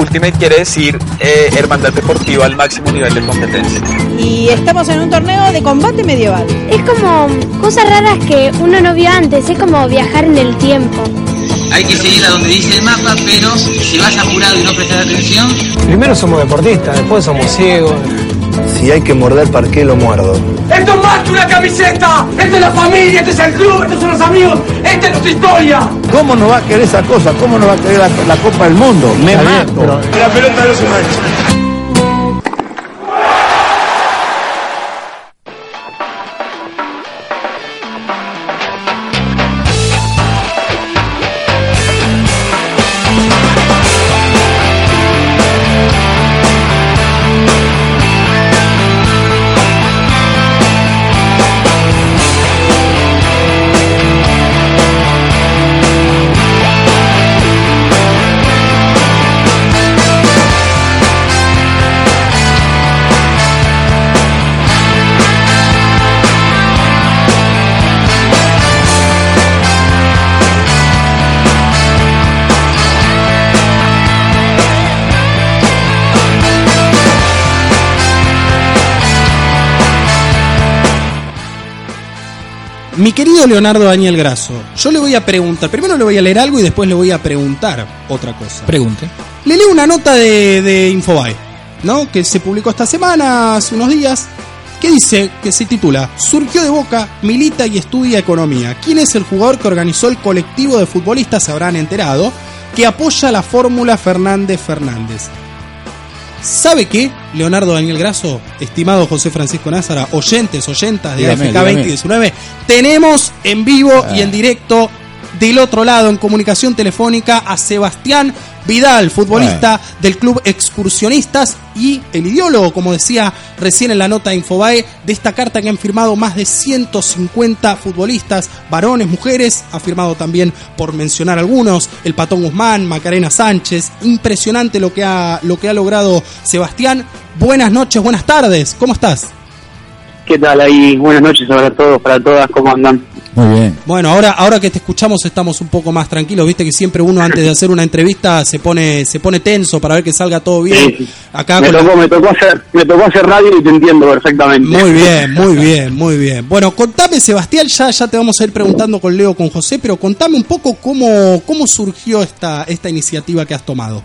Ultimate quiere decir eh, hermandad deportiva al máximo nivel de competencia. Y estamos en un torneo de combate medieval. Es como cosas raras que uno no vio antes, es como viajar en el tiempo. Hay que seguir a donde dice el mapa, pero si vas apurado y no prestas atención... Primero somos deportistas, después somos ciegos. Si hay que morder, ¿para qué lo muerdo? ¡Esto es más que una camiseta! ¡Esto es la familia! ¡Este es el club! ¡Estos son los amigos! ¡Esta es nuestra historia! ¿Cómo no va a querer esa cosa? ¿Cómo no va a querer la, la Copa del Mundo? Me mato. La pelota no se mancha. Mi querido Leonardo Daniel Grasso, yo le voy a preguntar, primero le voy a leer algo y después le voy a preguntar otra cosa. Pregunte. Le leo una nota de, de Infobae, ¿no? Que se publicó esta semana, hace unos días, que dice, que se titula Surgió de Boca, milita y estudia economía. ¿Quién es el jugador que organizó el colectivo de futbolistas? Se habrán enterado, que apoya la fórmula Fernández Fernández. ¿Sabe qué, Leonardo Daniel Grasso, estimado José Francisco Názara, oyentes, oyentas de Dígame, AFK dígame. 2019, tenemos en vivo y en directo del otro lado, en comunicación telefónica, a Sebastián Vidal, futbolista del club Excursionistas y el ideólogo, como decía recién en la nota de Infobae, de esta carta que han firmado más de 150 futbolistas, varones, mujeres, ha firmado también, por mencionar algunos, el Patón Guzmán, Macarena Sánchez, impresionante lo que ha, lo que ha logrado Sebastián. Buenas noches, buenas tardes, ¿cómo estás? ¿Qué tal ahí? Buenas noches para todos, para todas, ¿cómo andan? Muy bien. Bueno, ahora, ahora que te escuchamos estamos un poco más tranquilos, viste que siempre uno antes de hacer una entrevista se pone, se pone tenso para ver que salga todo bien. Sí. Acá me, con la- tocó, me, tocó hacer, me tocó hacer radio y te entiendo perfectamente. Muy bien, muy bien, muy bien. Bueno, contame, Sebastián, ya, ya te vamos a ir preguntando con Leo, con José, pero contame un poco cómo, cómo surgió esta, esta iniciativa que has tomado.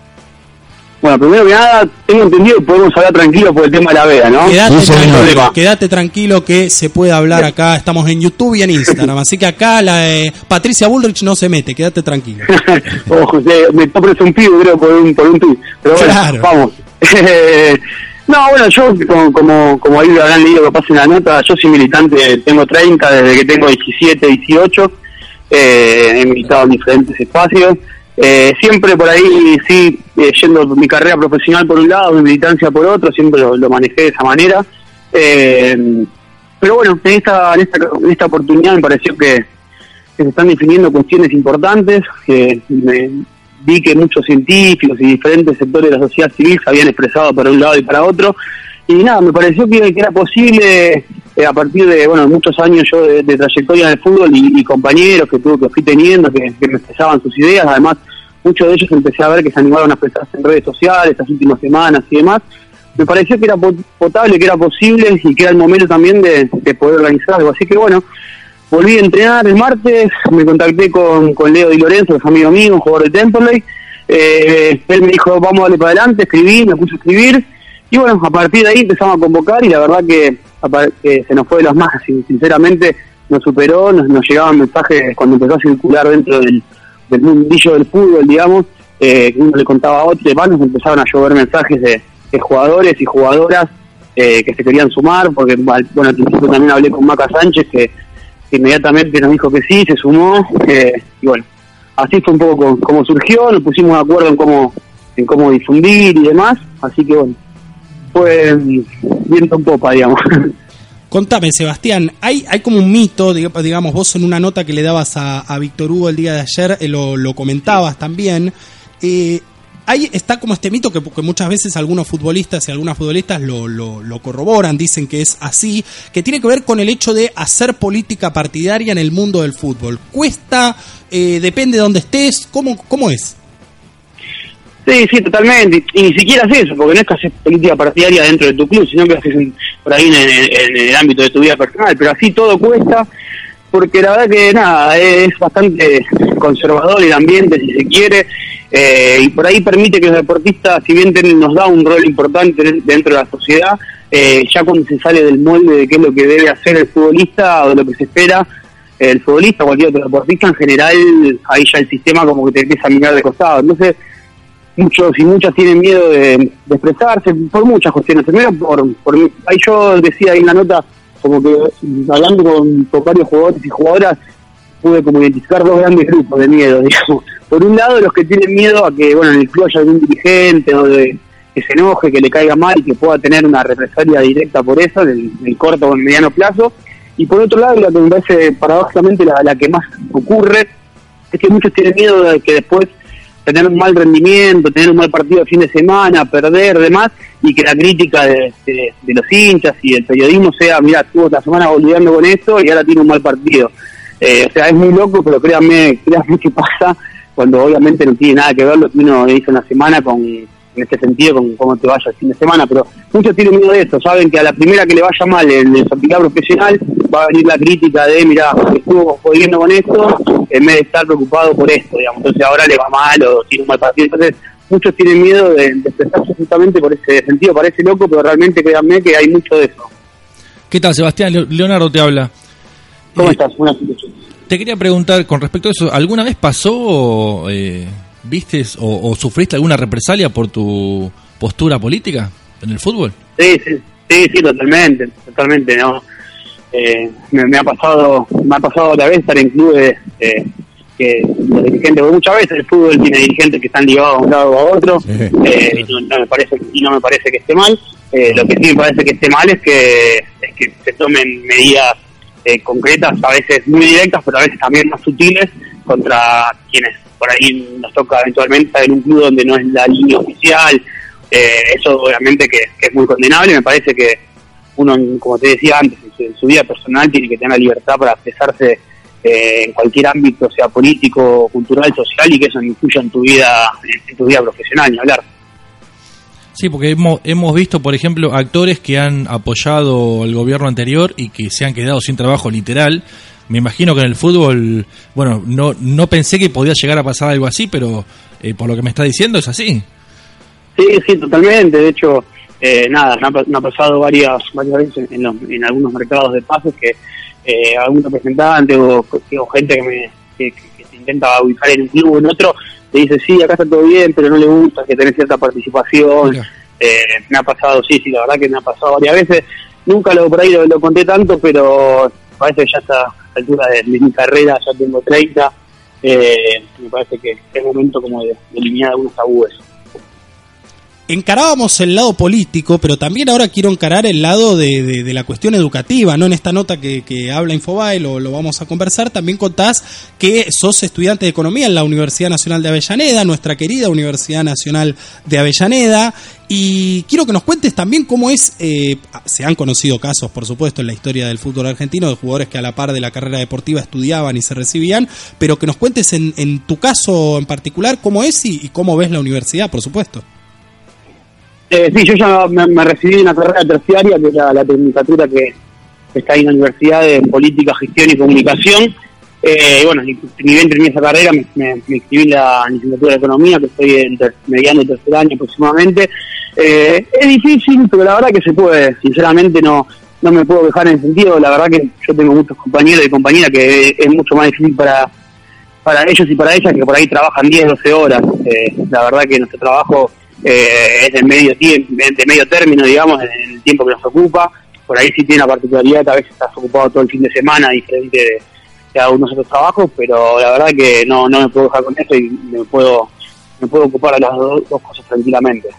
Bueno, primero que nada, tengo entendido que podemos hablar tranquilos por el tema de la veda, ¿no? Quédate, Sí, tranquilo, quédate tranquilo que se puede hablar acá, estamos en YouTube y en Instagram, así que acá la eh, Patricia Bullrich no se mete, quédate tranquilo. o José, me está presuntido, creo, por un, por un. Pero bueno, Claro. vamos. no, bueno, yo, como, como, como ahí lo habrán leído que pasa en la nota, yo soy militante, tengo 30, desde que tengo 17, 18, eh, he militado en diferentes espacios. Eh, siempre por ahí, sí, eh, yendo mi carrera profesional por un lado, mi militancia por otro, siempre lo, lo manejé de esa manera. Eh, pero bueno, en esta, en esta, en esta oportunidad me pareció que, se están definiendo cuestiones importantes. me vi que muchos científicos y diferentes sectores de la sociedad civil se habían expresado para un lado y para otro. Y nada, me pareció que era posible, eh, a partir de bueno muchos años yo de, trayectoria en fútbol y, compañeros que tuve que fui teniendo, que, que me expresaban sus ideas. Además, muchos de ellos empecé a ver que se animaron a expresarse en redes sociales estas últimas semanas y demás. Me pareció que era pot- potable, que era posible y que era el momento también de, de poder organizar algo. Así que bueno, volví a entrenar el martes, me contacté con, con Leo Di Lorenzo, que es amigo mío, un jugador de Temperley. Eh, él me dijo, vamos a darle para adelante, escribí, me puse a escribir. Y bueno, a partir de ahí empezamos a convocar y la verdad que, que se nos fue de manos, sin- sinceramente nos superó, nos, nos llegaban mensajes cuando empezó a circular dentro del, mundillo del fútbol, digamos, eh, uno le contaba a otro nos empezaron a llover mensajes de, jugadores y jugadoras eh, que se querían sumar, porque bueno, al principio también hablé con Maca Sánchez, que, que inmediatamente nos dijo que sí, se sumó, eh, y bueno, así fue un poco como, como surgió, nos pusimos de acuerdo en cómo, en cómo difundir y demás, así que bueno, fue viento en popa, digamos. Contame, Sebastián, hay, hay como un mito, diga- digamos, vos en una nota que le dabas a, a Víctor Hugo el día de ayer, eh, lo, lo comentabas también. eh, ahí está como este mito que, que muchas veces algunos futbolistas y algunas futbolistas lo, lo, lo corroboran, dicen que es así, que tiene que ver con el hecho de hacer política partidaria en el mundo del fútbol. ¿Cuesta? Eh, ¿Depende de dónde estés? ¿Cómo, cómo es? Sí, sí, totalmente. Y, ni siquiera haces eso, porque no es que haces política partidaria dentro de tu club, sino que haces por ahí en, en, el ámbito de tu vida personal. Pero así todo cuesta, porque la verdad que nada, es bastante conservador el ambiente, si se quiere, eh, y por ahí permite que los deportistas, si bien nos da un rol importante dentro de la sociedad, eh, ya cuando se sale del molde de qué es lo que debe hacer el futbolista o de lo que se espera, el futbolista o cualquier otro deportista, en general, ahí ya el sistema como que te empieza a mirar de costado. Entonces, muchos y muchas tienen miedo de, expresarse por muchas cuestiones. Primero, por, por ahí yo decía ahí en la nota, como que hablando con, varios jugadores y jugadoras, pude como identificar dos grandes grupos de miedo, digamos. Por un lado, los que tienen miedo a que, bueno, en el club haya algún dirigente o de que se enoje, que le caiga mal y que pueda tener una represalia directa por eso, en el, corto o en el mediano plazo. Y por otro lado, la que me parece paradójicamente la, la que más ocurre, es que muchos tienen miedo de que después tener un mal rendimiento, tener un mal partido de fin de semana, perder, demás, y que la crítica de, los hinchas y el periodismo sea, mira, estuvo la semana volviendo con esto y ahora tiene un mal partido. Eh, o sea, es muy loco, pero créanme, créanme que pasa cuando obviamente no tiene nada que ver lo que uno hizo en semana con, en este sentido con cómo te vaya el fin de semana, pero muchos tienen miedo de esto, saben que a la primera que le vaya mal en el actividad profesional va a venir la crítica de, mira, estuvo jodiendo con esto, en vez de estar preocupado por esto, digamos, entonces ahora le va mal o tiene un mal partido, entonces muchos tienen miedo de, expresarse justamente por ese sentido, parece loco, pero realmente créanme que hay mucho de eso. ¿Qué tal, Sebastián? Leonardo te habla. ¿Cómo eh, estás? Buenas Te quería preguntar con respecto a eso, ¿alguna vez pasó... Eh, vistes o, sufriste alguna represalia por tu postura política en el fútbol? Sí, sí, sí, sí totalmente, totalmente, ¿no? Eh, me, ha pasado, me ha pasado otra vez estar en clubes eh, que los dirigentes, muchas veces el fútbol tiene dirigentes que están ligados a un lado o a otro, eh, y, no, me parece, y no me parece que esté mal. lo que sí me parece que esté mal es que, es que se tomen medidas concretas, a veces muy directas, pero a veces también más sutiles, contra quienes por ahí nos toca eventualmente estar en un club donde no es la línea oficial. Eh, eso obviamente que, es muy condenable. Me parece que uno, como te decía antes, en su, vida personal tiene que tener la libertad para expresarse eh, en cualquier ámbito, sea político, cultural, social, y que eso influya en tu vida, en tu vida profesional, ni hablar. Sí, porque hemos, hemos visto, por ejemplo, actores que han apoyado al gobierno anterior y que se han quedado sin trabajo literal me imagino que en el fútbol, bueno, no, no pensé que podía llegar a pasar algo así, pero eh, por lo que me está diciendo es así. Sí, sí, totalmente. De hecho, eh, nada, me ha, pasado varias, varias veces en, en, algunos mercados de pases que eh, algún representante o, gente que, me, que, se intenta ubicar en un club o en otro, te dice, sí, acá está todo bien, pero no le gusta que tenés cierta participación. Eh, me ha pasado, sí, sí, la verdad que me ha pasado varias veces. Nunca lo por ahí lo, lo conté tanto, pero parece que ya está altura de, mi carrera, ya tengo 30, eh, me parece que es momento como de, eliminar algunos tabúes encarábamos el lado político, pero también ahora quiero encarar el lado de, la cuestión educativa, ¿no? En esta nota que, habla Infobae, lo, lo, vamos a conversar, también contás que sos estudiante de Economía en la Universidad Nacional de Avellaneda, nuestra querida Universidad Nacional de Avellaneda, y quiero que nos cuentes también cómo es, eh, se han conocido casos, por supuesto, en la historia del fútbol argentino, de jugadores que a la par de la carrera deportiva estudiaban y se recibían, pero que nos cuentes en, en tu caso en particular cómo es y cómo ves la universidad, por supuesto. Eh, sí, yo ya me, recibí en una carrera terciaria, que es la, tecnicatura que, está ahí en la Universidad de Política, Gestión y Comunicación. Eh, bueno, ni, bien terminé esa carrera, me, me, inscribí en la licenciatura de Economía, que estoy en mediano y tercer año aproximadamente. Eh, es difícil, pero la verdad que se puede. Sinceramente no no me puedo dejar en el sentido. La verdad que yo tengo muchos compañeros y compañeras que es mucho más difícil para para ellos y para ellas que por ahí trabajan 10, 12 horas. Eh, la verdad que nuestro trabajo eh, es de medio, de medio término, digamos, en el tiempo que nos ocupa. Por ahí sí tiene la particularidad que a veces estás ocupado todo el fin de semana, diferente de, de algunos otros trabajos, pero la verdad que no, no me puedo dejar con esto y me puedo, me puedo ocupar a las dos, cosas tranquilamente.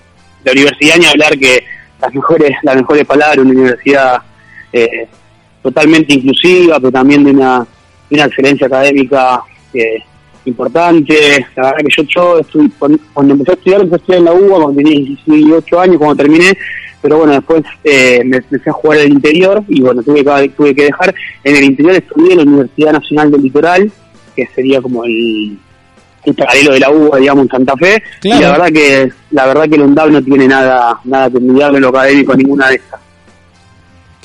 La universidad, ni hablar que las mejores, las mejores palabras, una universidad eh, totalmente inclusiva, pero también de una, de una excelencia académica que importante. La verdad que yo, yo estoy, cuando, empecé a estudiar, empecé a estudiar en la UBA cuando tenía 18 años, cuando terminé, pero bueno, después eh, me empecé a jugar en el interior y bueno, tuve que, tuve que dejar. En el interior estudié en la Universidad Nacional del Litoral, que sería como el, el paralelo de la UBA, digamos, en Santa Fe. Claro. Y la verdad que la verdad que el UNDAB no tiene nada nada que en lo académico ninguna de estas.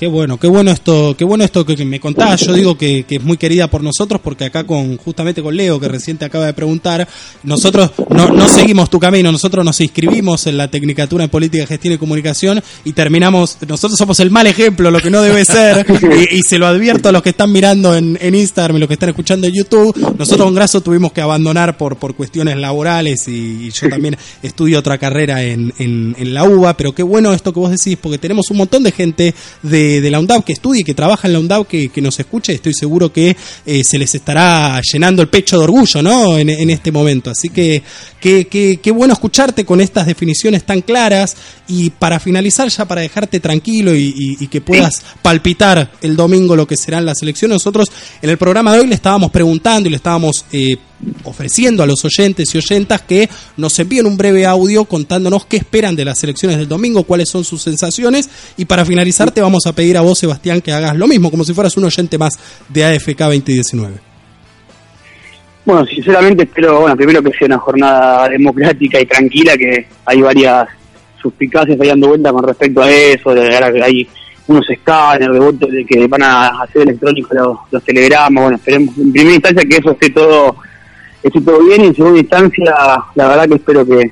Qué bueno, qué bueno esto, qué bueno esto que, me contás. Yo digo que, es muy querida por nosotros porque acá con justamente con Leo que recién te acaba de preguntar, nosotros no, seguimos tu camino, nosotros nos inscribimos en la Tecnicatura en Política, Gestión y Comunicación y terminamos, nosotros somos el mal ejemplo, lo que no debe ser y, se lo advierto a los que están mirando en, en Instagram y los que están escuchando en YouTube. Nosotros con Graso tuvimos que abandonar por por cuestiones laborales y, y yo también estudio otra carrera en, en, en la UBA, pero qué bueno esto que vos decís porque tenemos un montón de gente de, de la UNDAV que estudia y que trabaja en la UNDAV que, que nos escuche. Estoy seguro que eh, se les estará llenando el pecho de orgullo, ¿no? En, en este momento. Así que qué bueno escucharte con estas definiciones tan claras y para finalizar ya para dejarte tranquilo y, y- y que puedas palpitar el domingo lo que serán las elecciones. Nosotros en el programa de hoy le estábamos preguntando y le estábamos eh, ofreciendo a los oyentes y oyentas que nos envíen un breve audio contándonos qué esperan de las elecciones del domingo, cuáles son sus sensaciones y para finalizar te vamos a pedir a vos Sebastián que hagas lo mismo, como si fueras un oyente más de AFK 2019. Bueno, sinceramente espero, bueno, primero que sea una jornada democrática y tranquila, que hay varias suspicacias ahí dando vuelta con respecto a eso, de que hay unos escáneres de votos que van a hacer electrónicos los, los telegramas, bueno, esperemos en primera instancia que eso esté todo, esté todo bien y en segunda instancia la verdad que espero que,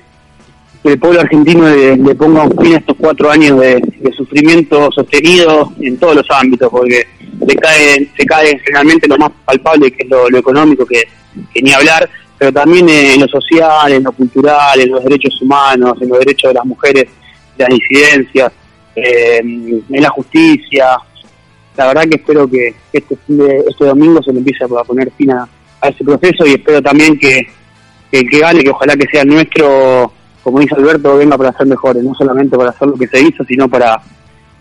el pueblo argentino le, ponga un fin a estos cuatro años de, sufrimiento sostenido en todos los ámbitos, porque le cae, se cae generalmente lo más palpable, que es lo, económico, que, ni hablar, pero también en lo social, en lo cultural, en los derechos humanos, en los derechos de las mujeres, de las disidencias, eh, en la justicia. La verdad que espero que este, este domingo se le empiece a poner fin a, a ese proceso y espero también que, que que gane, que ojalá que sea nuestro, como dice Alberto, venga para ser mejores, no solamente para hacer lo que se hizo, sino para,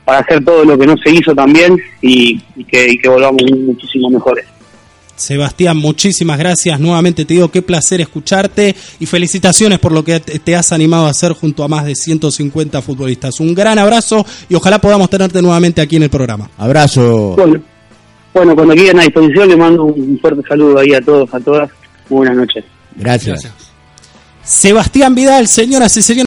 para hacer todo lo que no se hizo también y, y que, y que volvamos muchísimo mejores. Sebastián, muchísimas gracias. Nuevamente te digo qué placer escucharte y felicitaciones por lo que te te has animado a hacer junto a más de 150 futbolistas. Un gran abrazo y ojalá podamos tenerte nuevamente aquí en el programa. Abrazo. Bueno, bueno, cuando quieran a disposición, le mando un fuerte saludo ahí a todos, a todas. Buenas noches. Gracias. Sebastián Vidal, señoras y señores.